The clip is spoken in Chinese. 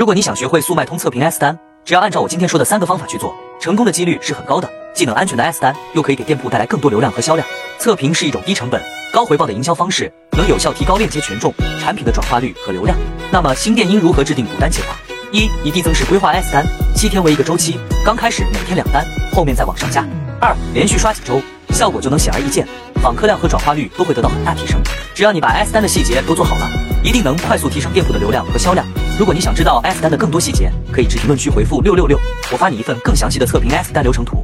如果你想学会速卖通测评 S 单，只要按照我今天说的三个方法去做，成功的几率是很高的。既能安全的 S 单，又可以给店铺带来更多流量和销量。测评是一种低成本、高回报的营销方式，能有效提高链接权重、产品的转化率和流量。那么新店应如何制定补单计划？一、以递增式规划 S 单，七天为一个周期，刚开始每天两单，后面再往上加。二、连续刷几周，效果就能显而易见，访客量和转化率都会得到很大提升。只要你把 S 单的细节都做好了，一定能快速提升店铺的流量和销量。如果你想知道 S 单的更多细节，可以至评论区回复六六六，我发你一份更详细的测评 S 单流程图。